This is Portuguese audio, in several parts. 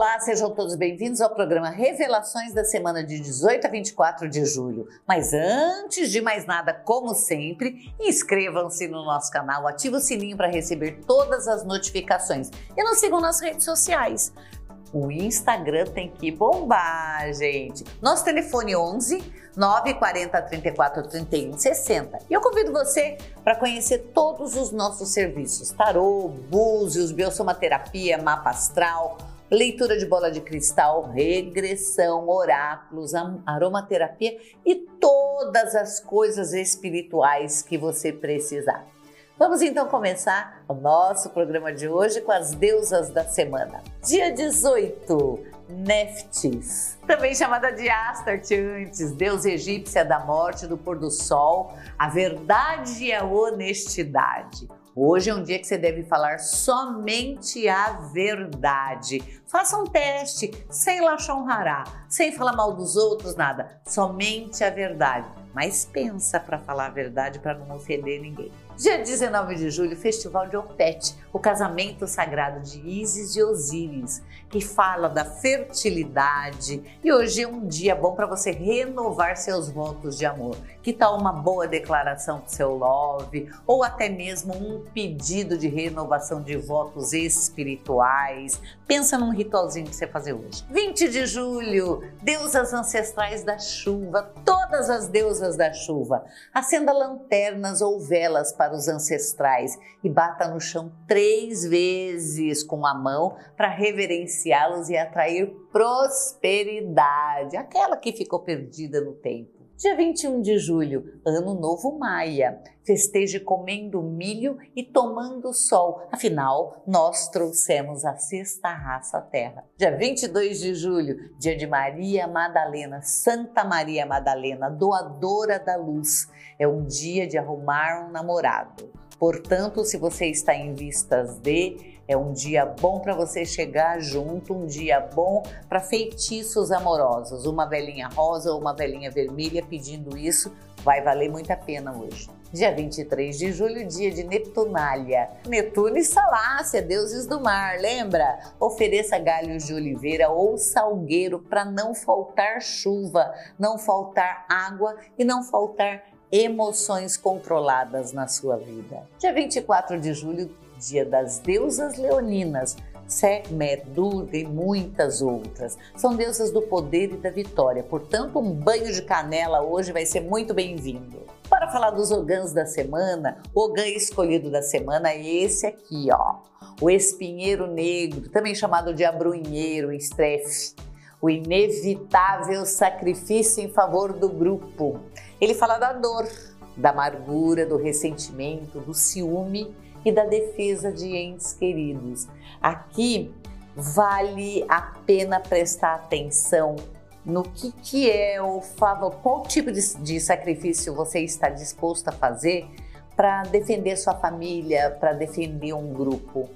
Olá, sejam todos bem-vindos ao programa Revelações da semana de 18 a 24 de julho. Mas antes de mais nada, como sempre, inscrevam-se no nosso canal, ative o sininho para receber todas as notificações e nos sigam nas redes sociais. O Instagram tem que bombar, gente. Nosso telefone 11 940 34 31 60. E eu convido você para conhecer todos os nossos serviços: tarô, búzios, biosomaterapia, mapa astral leitura de bola de cristal, regressão, oráculos, aromaterapia e todas as coisas espirituais que você precisar. Vamos então começar o nosso programa de hoje com as deusas da semana. Dia 18, Neftis, também chamada de Astarte antes, deusa egípcia da morte, do pôr do sol, a verdade e a honestidade. Hoje é um dia que você deve falar somente a verdade. Faça um teste, sem rará, sem falar mal dos outros, nada. Somente a verdade. Mas pensa para falar a verdade para não ofender ninguém. Dia 19 de julho, Festival de Opet, o casamento sagrado de Isis e Osíris, que fala da fertilidade. E hoje é um dia bom para você renovar seus votos de amor. Que tal uma boa declaração pro seu love ou até mesmo um pedido de renovação de votos espirituais? Pensa num ritualzinho que você fazer hoje. 20 de julho, deusas ancestrais da chuva, todas as deusas da chuva. Acenda lanternas ou velas para os ancestrais e bata no chão três vezes com a mão para reverenciá-los e atrair prosperidade, aquela que ficou perdida no tempo. Dia 21 de julho, Ano Novo Maia. Festeje comendo milho e tomando sol. Afinal, nós trouxemos a sexta raça à Terra. Dia 22 de julho, dia de Maria Madalena, Santa Maria Madalena, doadora da luz. É um dia de arrumar um namorado. Portanto, se você está em vistas de, é um dia bom para você chegar junto, um dia bom para feitiços amorosos. Uma velhinha rosa ou uma velhinha vermelha pedindo isso vai valer muito a pena hoje. Dia 23 de julho, dia de Neptunália. Netuno e Salácia, deuses do mar, lembra? Ofereça galhos de oliveira ou salgueiro para não faltar chuva, não faltar água e não faltar emoções controladas na sua vida. Dia 24 de julho, dia das deusas leoninas, Sekhmet, Durga e muitas outras. São deusas do poder e da vitória, portanto, um banho de canela hoje vai ser muito bem-vindo. Para falar dos ogãs da semana, o ogã escolhido da semana é esse aqui, ó. O espinheiro negro, também chamado de abrunheiro, estrefe. O inevitável sacrifício em favor do grupo. Ele fala da dor, da amargura, do ressentimento, do ciúme e da defesa de entes queridos. Aqui vale a pena prestar atenção no que, que é o favor, qual tipo de, de sacrifício você está disposto a fazer para defender sua família, para defender um grupo.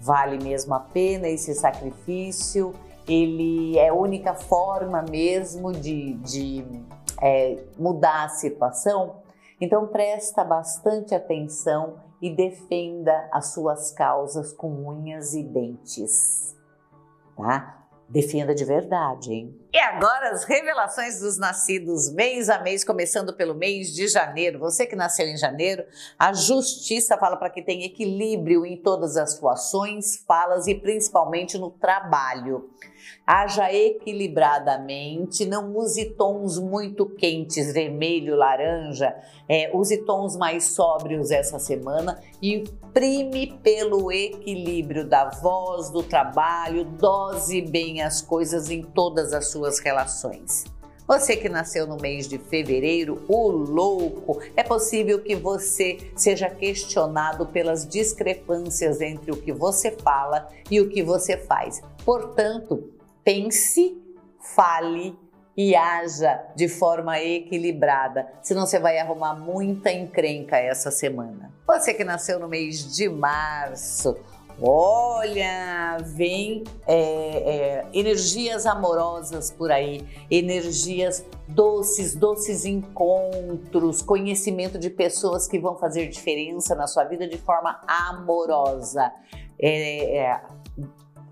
Vale mesmo a pena esse sacrifício? Ele é a única forma mesmo de, de é, mudar a situação. Então presta bastante atenção e defenda as suas causas com unhas e dentes, tá? Defenda de verdade, hein? E agora as revelações dos nascidos mês a mês, começando pelo mês de janeiro. Você que nasceu em janeiro, a justiça fala para que tenha equilíbrio em todas as suas ações, falas e principalmente no trabalho. Haja equilibradamente, não use tons muito quentes, vermelho, laranja, é, use tons mais sóbrios essa semana e prime pelo equilíbrio da voz, do trabalho, dose bem as coisas em todas as suas relações. Você que nasceu no mês de fevereiro, o louco, é possível que você seja questionado pelas discrepâncias entre o que você fala e o que você faz. Portanto, pense, fale e haja de forma equilibrada, senão você vai arrumar muita encrenca essa semana. Você que nasceu no mês de março, Olha, vem é, é, energias amorosas por aí, energias doces, doces encontros, conhecimento de pessoas que vão fazer diferença na sua vida de forma amorosa. É, é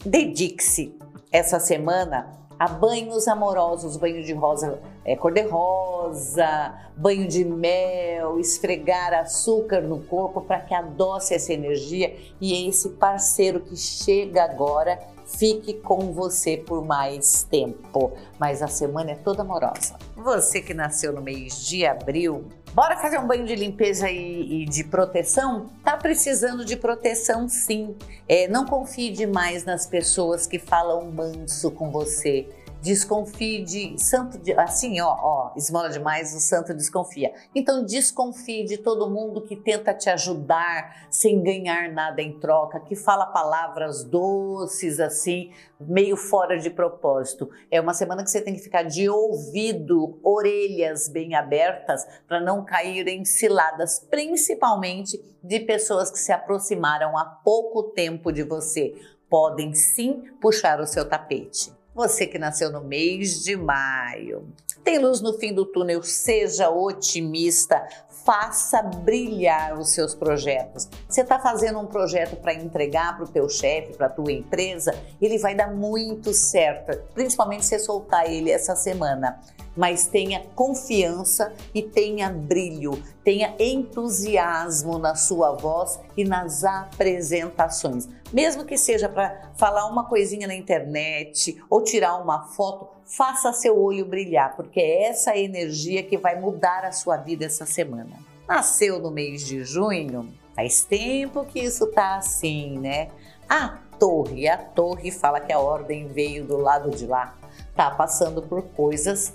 dedique-se essa semana a banhos amorosos, banho de rosa é, cor-de-rosa, banho de mel, esfregar açúcar no corpo para que adoce essa energia e esse parceiro que chega agora fique com você por mais tempo. Mas a semana é toda amorosa. Você que nasceu no mês de abril, bora fazer um banho de limpeza e, e de proteção? Tá precisando de proteção sim. É, não confie demais nas pessoas que falam manso com você desconfie de santo, de, assim, ó, ó, esmola demais, o santo desconfia. Então desconfie de todo mundo que tenta te ajudar sem ganhar nada em troca, que fala palavras doces assim, meio fora de propósito. É uma semana que você tem que ficar de ouvido, orelhas bem abertas para não cair em ciladas, principalmente de pessoas que se aproximaram há pouco tempo de você. Podem sim puxar o seu tapete. Você que nasceu no mês de maio, tem luz no fim do túnel, seja otimista, faça brilhar os seus projetos. Você está fazendo um projeto para entregar para o teu chefe, para a tua empresa, ele vai dar muito certo, principalmente se soltar ele essa semana mas tenha confiança e tenha brilho, tenha entusiasmo na sua voz e nas apresentações. Mesmo que seja para falar uma coisinha na internet ou tirar uma foto, faça seu olho brilhar, porque é essa energia que vai mudar a sua vida essa semana. Nasceu no mês de junho, faz tempo que isso tá assim, né? A torre, a torre fala que a ordem veio do lado de lá, tá passando por coisas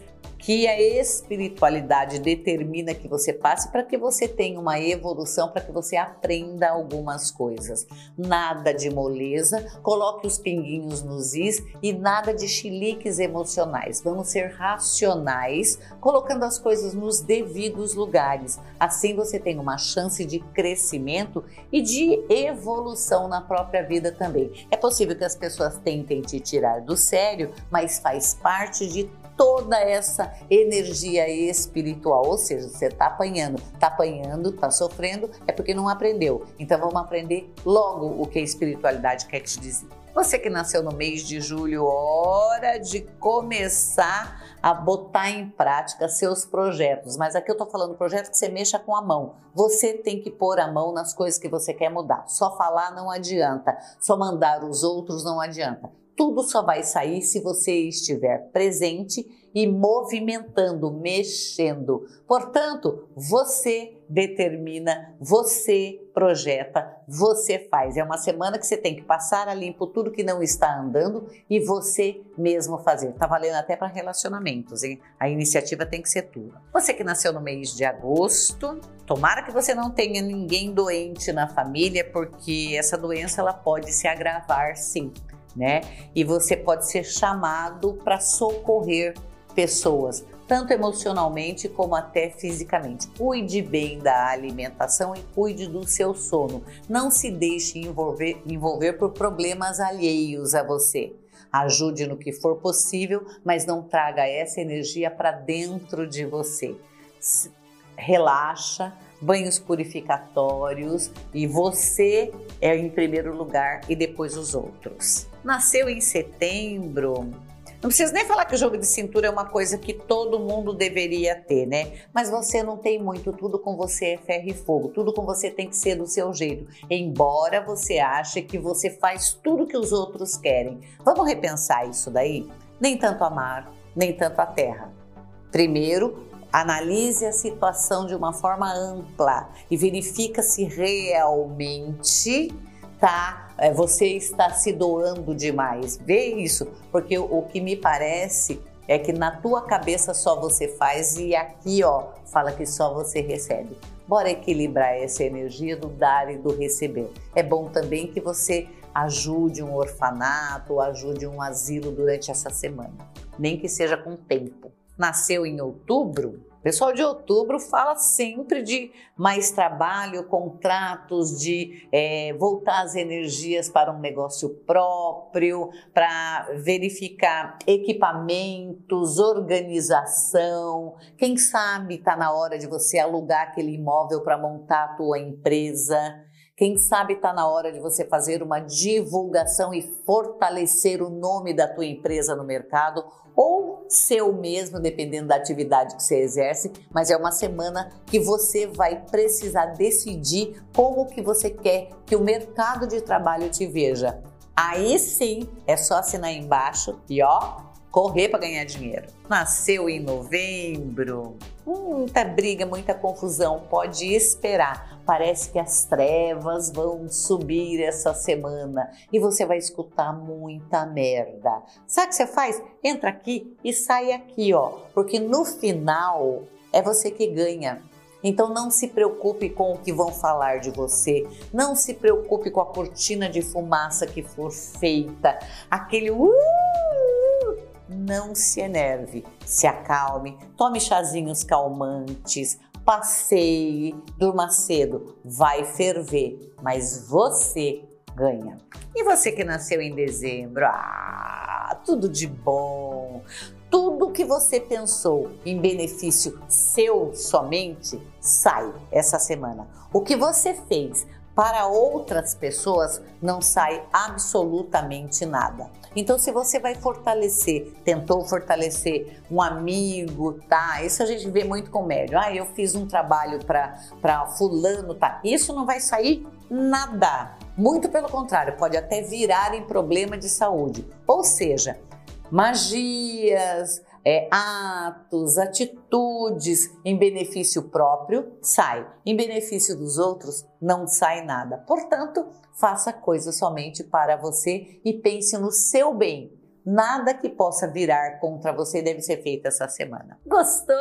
que a espiritualidade determina que você passe para que você tenha uma evolução, para que você aprenda algumas coisas. Nada de moleza, coloque os pinguinhos nos is e nada de chiliques emocionais. Vamos ser racionais, colocando as coisas nos devidos lugares. Assim você tem uma chance de crescimento e de evolução na própria vida também. É possível que as pessoas tentem te tirar do sério, mas faz parte de toda essa energia espiritual. Ou seja, você está apanhando, está apanhando, está sofrendo, é porque não aprendeu. Então vamos aprender logo o que a espiritualidade quer te dizer. Você que nasceu no mês de julho, hora de começar a botar em prática seus projetos. Mas aqui eu estou falando projeto que você mexa com a mão. Você tem que pôr a mão nas coisas que você quer mudar. Só falar não adianta, só mandar os outros não adianta tudo só vai sair se você estiver presente e movimentando, mexendo. Portanto, você determina, você projeta, você faz. É uma semana que você tem que passar a limpo tudo que não está andando e você mesmo fazer. Tá valendo até para relacionamentos, hein? A iniciativa tem que ser tua. Você que nasceu no mês de agosto, tomara que você não tenha ninguém doente na família, porque essa doença ela pode se agravar sim né? E você pode ser chamado para socorrer pessoas, tanto emocionalmente como até fisicamente. Cuide bem da alimentação e cuide do seu sono. Não se deixe envolver, envolver por problemas alheios a você. Ajude no que for possível, mas não traga essa energia para dentro de você. Relaxa, banhos purificatórios e você é em primeiro lugar e depois os outros. Nasceu em setembro. Não preciso nem falar que o jogo de cintura é uma coisa que todo mundo deveria ter, né? Mas você não tem muito, tudo com você é ferro e fogo, tudo com você tem que ser do seu jeito. Embora você ache que você faz tudo que os outros querem. Vamos repensar isso daí? Nem tanto a mar, nem tanto a terra. Primeiro, Analise a situação de uma forma ampla e verifica se realmente tá, é, você está se doando demais. Vê isso, porque o, que me parece é que na tua cabeça só você faz e aqui, ó, fala que só você recebe. Bora equilibrar essa energia do dar e do receber. É bom também que você ajude um orfanato, ajude um asilo durante essa semana, nem que seja com tempo nasceu em outubro, o pessoal de outubro fala sempre de mais trabalho, contratos, de é, voltar as energias para um negócio próprio, para verificar equipamentos, organização. Quem sabe está na hora de você alugar aquele imóvel para montar a tua empresa. Quem sabe está na hora de você fazer uma divulgação e fortalecer o nome da tua empresa no mercado ou seu mesmo, dependendo da atividade que você exerce, mas é uma semana que você vai precisar decidir como que você quer que o mercado de trabalho te veja. Aí sim, é só assinar embaixo e ó, correr para ganhar dinheiro. Nasceu em novembro. Muita briga, muita confusão, pode esperar. Parece que as trevas vão subir essa semana e você vai escutar muita merda. Sabe o que você faz? Entra aqui e sai aqui, ó, porque no final é você que ganha. Então não se preocupe com o que vão falar de você, não se preocupe com a cortina de fumaça que for feita, aquele uh, não se enerve, se acalme, tome chazinhos calmantes, passeie, durma cedo, vai ferver, mas você ganha. E você que nasceu em dezembro, ah, tudo de bom. Tudo que você pensou em benefício seu somente sai essa semana. O que você fez para outras pessoas não sai absolutamente nada. Então, se você vai fortalecer, tentou fortalecer um amigo, tá? Isso a gente vê muito com médio. Ah, eu fiz um trabalho para fulano, tá? Isso não vai sair nada. Muito pelo contrário, pode até virar em problema de saúde. Ou seja, magias, é, atos, atitudes em benefício próprio, sai. Em benefício dos outros, não sai nada. Portanto, faça coisas somente para você e pense no seu bem, Nada que possa virar contra você deve ser feito essa semana. Gostou?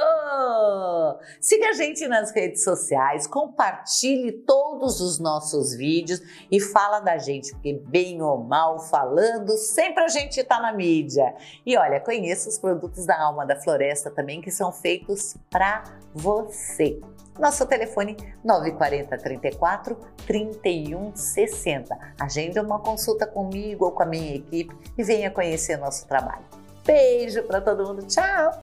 Siga a gente nas redes sociais, compartilhe todos os nossos vídeos e fala da gente, porque bem ou mal falando, sempre a gente está na mídia. E olha, conheça os produtos da Alma da Floresta também que são feitos para você. Nosso telefone 940 34 31 60. Agende uma consulta comigo ou com a minha equipe e venha conhecer nosso trabalho. Beijo para todo mundo. Tchau!